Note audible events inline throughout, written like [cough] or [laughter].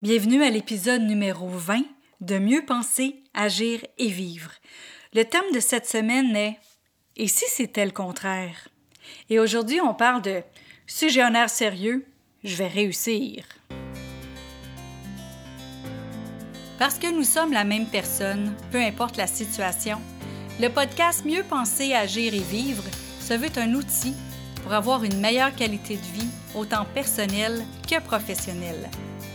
Bienvenue à l'épisode numéro 20 de Mieux penser, agir et vivre. Le thème de cette semaine est Et si c'était le contraire? Et aujourd'hui, on parle de Si j'ai un air sérieux, je vais réussir. Parce que nous sommes la même personne, peu importe la situation, le podcast Mieux penser, agir et vivre se veut un outil pour avoir une meilleure qualité de vie, autant personnelle que professionnelle.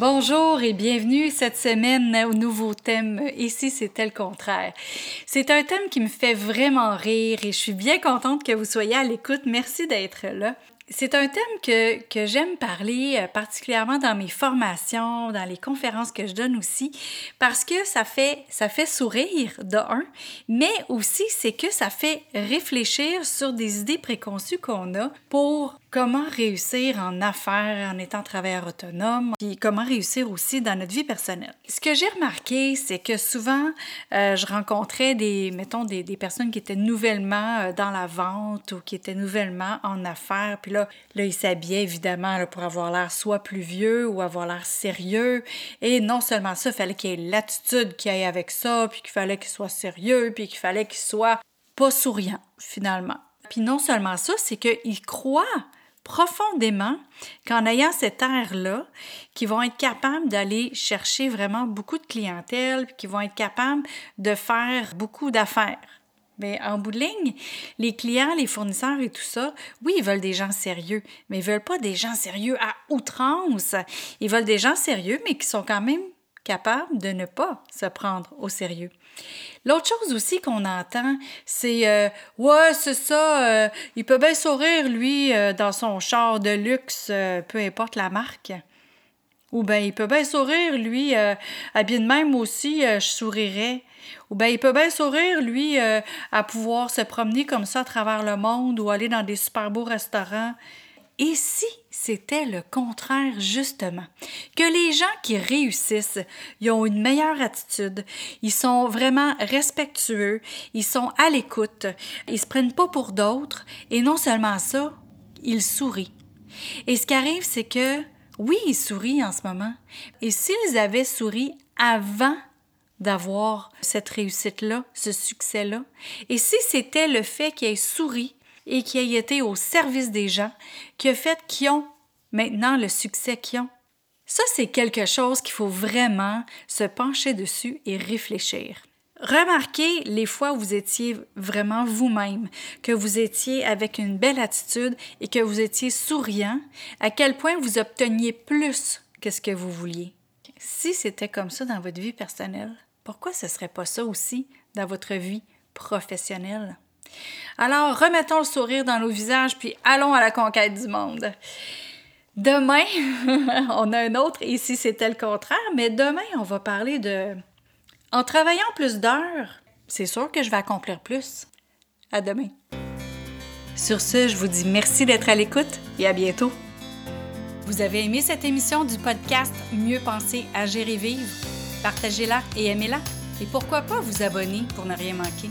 Bonjour et bienvenue cette semaine au nouveau thème Ici c'était le contraire? C'est un thème qui me fait vraiment rire et je suis bien contente que vous soyez à l'écoute. Merci d'être là. C'est un thème que, que j'aime parler, euh, particulièrement dans mes formations, dans les conférences que je donne aussi, parce que ça fait, ça fait sourire de un, mais aussi c'est que ça fait réfléchir sur des idées préconçues qu'on a pour comment réussir en affaires en étant travailleur autonome, puis comment réussir aussi dans notre vie personnelle. Ce que j'ai remarqué, c'est que souvent, euh, je rencontrais des, mettons, des, personnes qui étaient nouvellement euh, dans la vente ou qui étaient nouvellement en affaires, puis là, là ils s'habillaient évidemment pour avoir l'air soit plus vieux ou avoir l'air sérieux. Et non seulement ça, fallait qu'il y ait l'attitude qui aille avec ça, puis qu'il fallait qu'il soit sérieux, puis qu'il fallait qu'il soit pas souriant, finalement. Puis non seulement ça, c'est qu'ils croient profondément qu'en ayant cet air-là, qui vont être capables d'aller chercher vraiment beaucoup de clientèle, qui vont être capables de faire beaucoup d'affaires. Mais en bout de ligne, les clients, les fournisseurs et tout ça, oui, ils veulent des gens sérieux, mais ils veulent pas des gens sérieux à outrance. Ils veulent des gens sérieux, mais qui sont quand même capables de ne pas se prendre au sérieux. L'autre chose aussi qu'on entend, c'est euh, Ouais, c'est ça, euh, il peut bien sourire, lui, euh, dans son char de luxe, peu importe la marque. Ou bien, il peut bien sourire, lui, habillé de même aussi, je sourirais. Ou bien, il peut bien sourire, lui, à pouvoir se promener comme ça à travers le monde ou aller dans des super beaux restaurants. Et si c'était le contraire, justement? Que les gens qui réussissent, ils ont une meilleure attitude, ils sont vraiment respectueux, ils sont à l'écoute, ils se prennent pas pour d'autres, et non seulement ça, ils sourient. Et ce qui arrive, c'est que, oui, ils sourient en ce moment, et s'ils avaient souri avant d'avoir cette réussite-là, ce succès-là, et si c'était le fait qu'ils aient souri et qui ait été au service des gens, qui a fait qu'ils ont maintenant le succès qu'ils ont. Ça, c'est quelque chose qu'il faut vraiment se pencher dessus et réfléchir. Remarquez les fois où vous étiez vraiment vous-même, que vous étiez avec une belle attitude et que vous étiez souriant, à quel point vous obteniez plus que ce que vous vouliez. Si c'était comme ça dans votre vie personnelle, pourquoi ce ne serait pas ça aussi dans votre vie professionnelle? Alors, remettons le sourire dans nos visages, puis allons à la conquête du monde. Demain, [laughs] on a un autre, ici c'était le contraire, mais demain, on va parler de... En travaillant plus d'heures, c'est sûr que je vais accomplir plus. À demain. Sur ce, je vous dis merci d'être à l'écoute et à bientôt. Vous avez aimé cette émission du podcast Mieux penser, agir et vivre? Partagez-la et aimez-la. Et pourquoi pas vous abonner pour ne rien manquer?